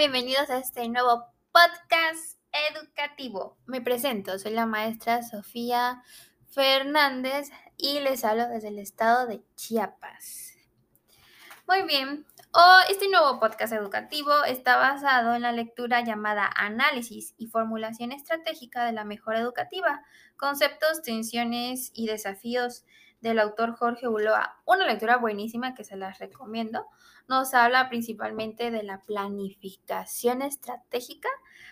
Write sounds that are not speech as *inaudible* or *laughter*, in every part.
bienvenidos a este nuevo podcast educativo. Me presento, soy la maestra Sofía Fernández y les hablo desde el estado de Chiapas. Muy bien, este nuevo podcast educativo está basado en la lectura llamada Análisis y Formulación Estratégica de la Mejora Educativa, conceptos, tensiones y desafíos del autor Jorge Uloa. Una lectura buenísima que se las recomiendo. Nos habla principalmente de la planificación estratégica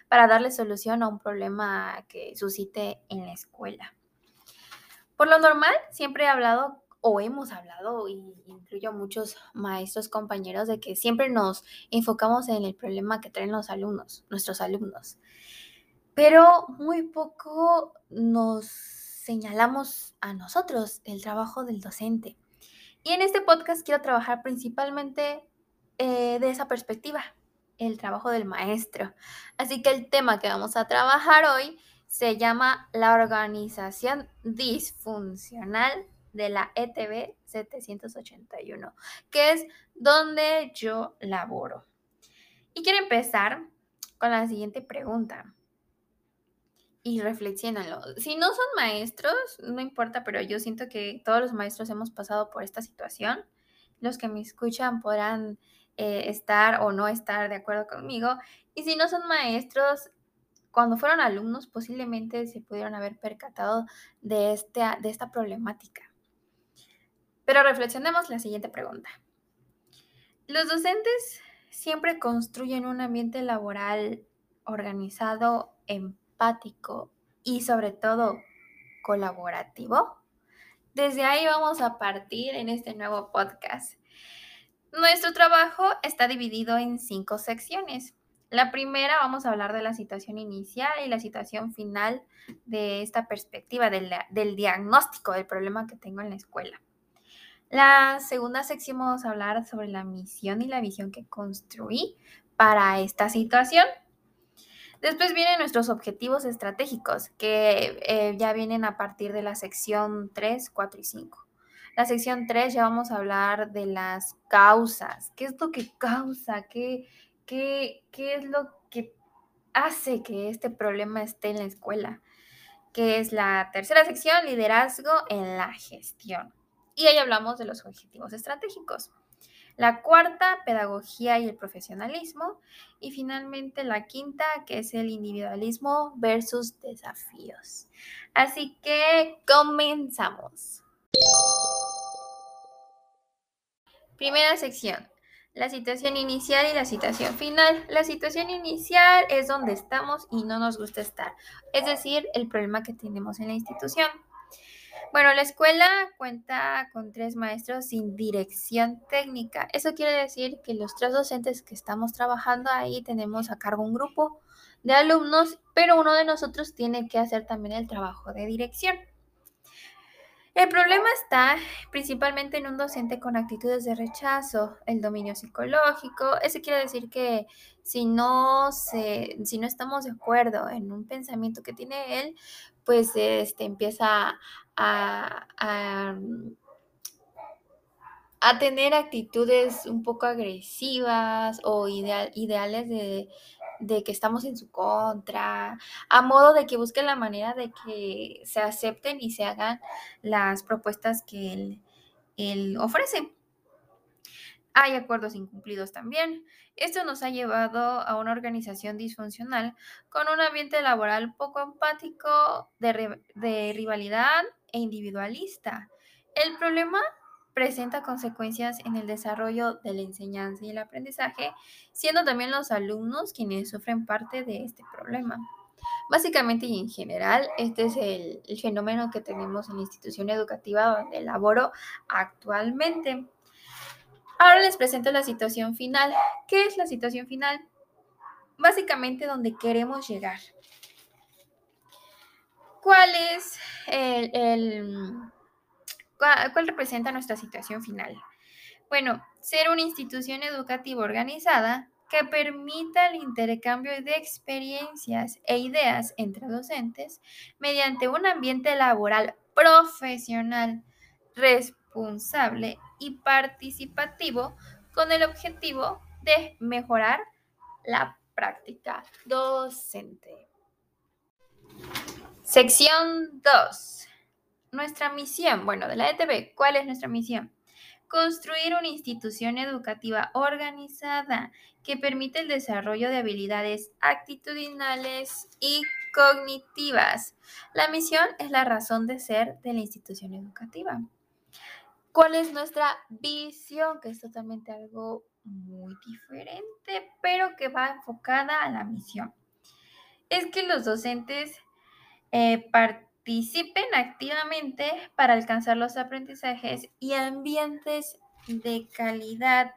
para darle solución a un problema que suscite en la escuela. Por lo normal, siempre he hablado o hemos hablado, y incluyo muchos maestros, compañeros, de que siempre nos enfocamos en el problema que traen los alumnos, nuestros alumnos. Pero muy poco nos señalamos a nosotros el trabajo del docente. Y en este podcast quiero trabajar principalmente eh, de esa perspectiva, el trabajo del maestro. Así que el tema que vamos a trabajar hoy se llama la organización disfuncional de la ETB 781, que es donde yo laboro. Y quiero empezar con la siguiente pregunta y reflexionenlo. Si no son maestros, no importa, pero yo siento que todos los maestros hemos pasado por esta situación. Los que me escuchan podrán eh, estar o no estar de acuerdo conmigo. Y si no son maestros, cuando fueron alumnos, posiblemente se pudieron haber percatado de, este, de esta problemática. Pero reflexionemos la siguiente pregunta. Los docentes siempre construyen un ambiente laboral organizado, en empático y sobre todo colaborativo? Desde ahí vamos a partir en este nuevo podcast. Nuestro trabajo está dividido en cinco secciones. La primera vamos a hablar de la situación inicial y la situación final de esta perspectiva del, del, diagnóstico del problema que tengo en la escuela. La segunda sección vamos a hablar sobre la misión y la visión que construí para esta situación. Después vienen nuestros objetivos estratégicos, que eh, ya vienen a partir de la sección 3, 4 y 5. La sección 3 ya vamos a hablar de las causas. ¿Qué es lo que causa? ¿Qué, qué, qué es lo que hace que este problema esté en la escuela? Que es la tercera sección, liderazgo en la gestión. Y ahí hablamos de los objetivos estratégicos. La cuarta, pedagogía y el profesionalismo. Y finalmente la quinta, que es el individualismo versus desafíos. Así que comenzamos. Primera sección, la situación inicial y la situación final. La situación inicial es donde estamos y no nos gusta estar, es decir, el problema que tenemos en la institución. Bueno, la escuela cuenta con tres maestros sin dirección técnica. Eso quiere decir que los tres docentes que estamos trabajando ahí tenemos a cargo un grupo de alumnos, pero uno de nosotros tiene que hacer también el trabajo de dirección. El problema está principalmente en un docente con actitudes de rechazo, el dominio psicológico. Eso quiere decir que si no, se, si no estamos de acuerdo en un pensamiento que tiene él, pues este, empieza a, a, tener actitudes un poco agresivas o ideales de, que estamos en su contra, a modo de que busquen la manera de que se acepten y se hagan las propuestas que él, él ofrece hay acuerdos incumplidos también. Esto nos ha llevado a una organización disfuncional con un ambiente laboral poco empático, de, rivalidad e individualista. El problema presenta consecuencias en el desarrollo de la enseñanza y el aprendizaje, siendo también los alumnos quienes sufren parte de este problema. Básicamente y en general, este es el, fenómeno que tenemos en la institución educativa donde laboro actualmente. Ahora les presento la situación final. ¿Qué es la situación final? Básicamente donde queremos llegar. ¿Cuál es el, cuál representa nuestra situación final? Bueno, ser una institución educativa organizada que permita el intercambio de experiencias e ideas entre docentes mediante un ambiente laboral profesional, responsable y participativo con el objetivo de mejorar la práctica docente. Sección 2. Nuestra misión. Bueno, de la ETB, ¿cuál es nuestra misión? Construir una institución educativa organizada que permite el desarrollo de habilidades actitudinales y cognitivas. La misión es la razón de ser de la institución educativa. ¿Cuál es nuestra visión? Que es totalmente algo muy diferente, pero que va enfocada a la misión. Es que los docentes eh, participen activamente para alcanzar los aprendizajes y ambientes de calidad.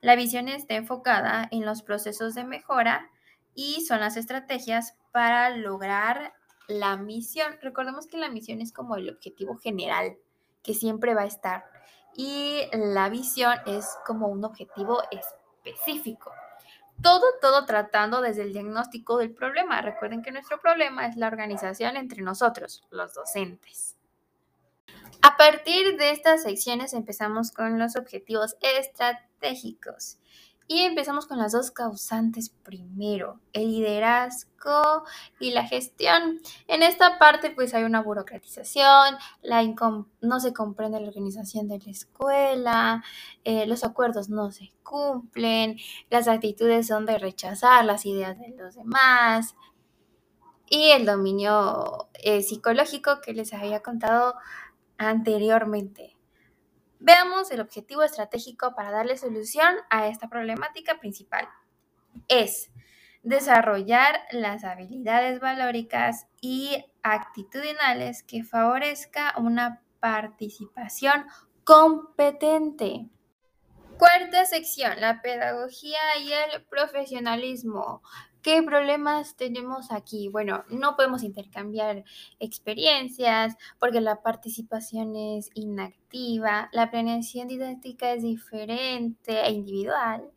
La visión está enfocada en los procesos de mejora y son las estrategias para lograr la misión. Recordemos que la misión es como el objetivo general que siempre va a estar y la visión es como un objetivo específico. Todo, todo tratando desde el diagnóstico del problema. Recuerden que nuestro problema es la organización entre nosotros, los docentes. A partir de estas secciones empezamos con los objetivos estratégicos. Y empezamos con las dos causantes primero, el liderazgo y la gestión. En esta parte pues hay una burocratización, no se comprende la organización de la escuela, eh, los acuerdos no se cumplen, las actitudes son de rechazar las ideas de los demás y el dominio eh, psicológico que les había contado anteriormente. Veamos el objetivo estratégico para darle solución a esta problemática principal. Es desarrollar las habilidades valóricas y actitudinales que favorezca una participación competente. Cuarta sección, la pedagogía y el profesionalismo. ¿Qué problemas tenemos aquí? Bueno, no podemos intercambiar experiencias porque la participación es inactiva, la planeación didáctica es diferente e individual,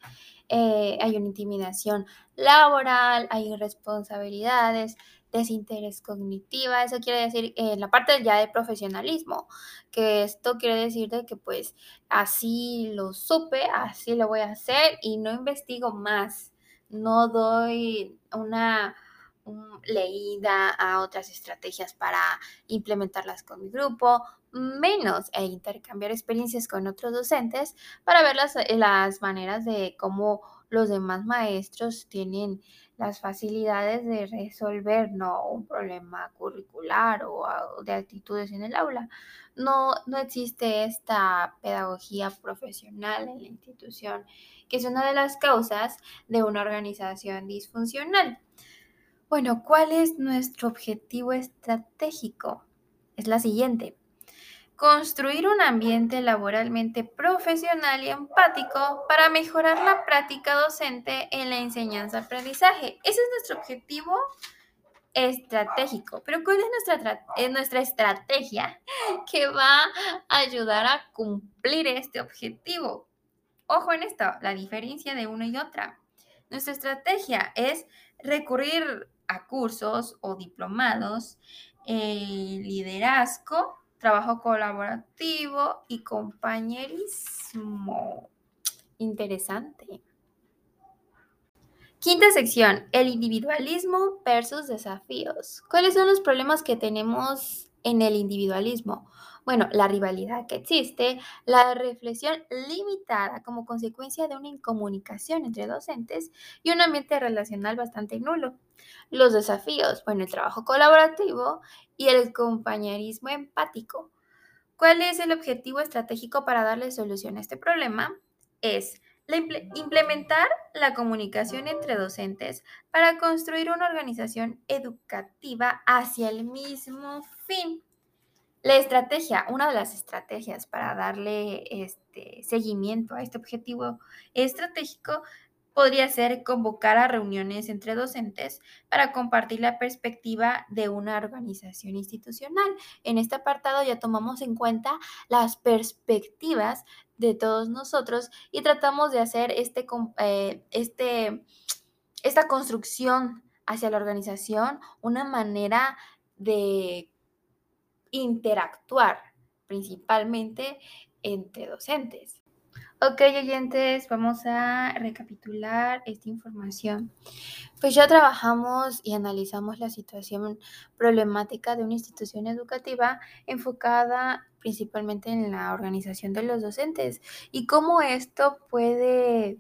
eh, hay una intimidación laboral, hay irresponsabilidades, desinterés cognitiva, eso quiere decir eh, la parte ya de profesionalismo, que esto quiere decir de que pues así lo supe, así lo voy a hacer y no investigo más no doy una leída a otras estrategias para implementarlas con mi grupo, menos e intercambiar experiencias con otros docentes para ver las, las maneras de cómo los demás maestros tienen las facilidades de resolver no un problema curricular o, de actitudes en el aula. No, no existe esta pedagogía profesional en la institución, que es una de las causas de una organización disfuncional. Bueno, ¿cuál es nuestro objetivo estratégico? Es la siguiente construir un ambiente laboralmente profesional y empático para mejorar la práctica docente en la enseñanza-aprendizaje. Ese es nuestro objetivo estratégico. Pero ¿cuál es nuestra, estrategia *laughs* que va a ayudar a cumplir este objetivo? Ojo en esto, la diferencia de una y otra. Nuestra estrategia es recurrir a cursos o diplomados, eh, liderazgo, trabajo colaborativo y compañerismo. Interesante. Quinta sección, el individualismo versus desafíos. ¿Cuáles son los problemas que tenemos en el individualismo? Bueno, la rivalidad que existe, la reflexión limitada como consecuencia de una incomunicación entre docentes y un ambiente relacional bastante nulo. Los desafíos, bueno, el trabajo colaborativo y el compañerismo empático. ¿Cuál es el objetivo estratégico para darle solución a este problema? Es implementar la comunicación entre docentes para construir una organización educativa hacia el mismo fin. La estrategia, una de las estrategias para darle este seguimiento a este objetivo estratégico podría ser convocar a reuniones entre docentes para compartir la perspectiva de una organización institucional. En este apartado ya tomamos en cuenta las perspectivas de todos nosotros y tratamos de hacer este, eh, este, esta construcción hacia la organización una manera de interactuar principalmente entre docentes. Ok, oyentes, vamos a recapitular esta información. Pues ya trabajamos y analizamos la situación problemática de una institución educativa enfocada principalmente en la organización de los docentes y cómo esto puede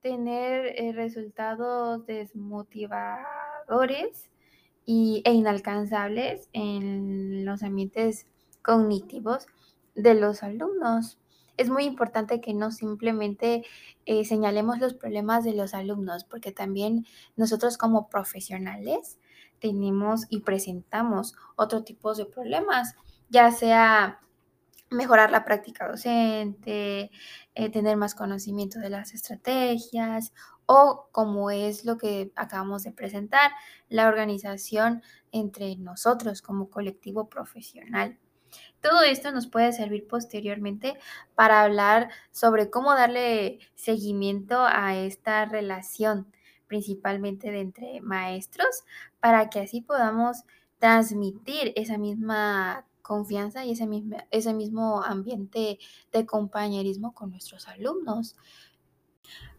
tener eh, resultados desmotivadores y, e inalcanzables en los ambientes cognitivos de los alumnos. Es muy importante que no simplemente eh, señalemos los problemas de los alumnos, porque también nosotros como profesionales tenemos y presentamos otro tipo de problemas, ya sea mejorar la práctica docente, eh, tener más conocimiento de las estrategias o como es lo que acabamos de presentar, la organización entre nosotros como colectivo profesional. Todo esto nos puede servir posteriormente para hablar sobre cómo darle seguimiento a esta relación, principalmente de entre maestros, para que así podamos transmitir esa misma confianza y ese mismo, ese mismo ambiente de compañerismo con nuestros alumnos.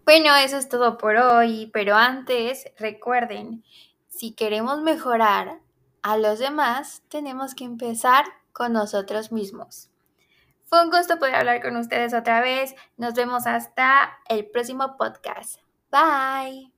Bueno, eso es todo por hoy, pero antes recuerden, si queremos mejorar a los demás, tenemos que empezar con nosotros mismos. Fue un gusto poder hablar con ustedes otra vez. Nos vemos hasta el próximo podcast. Bye.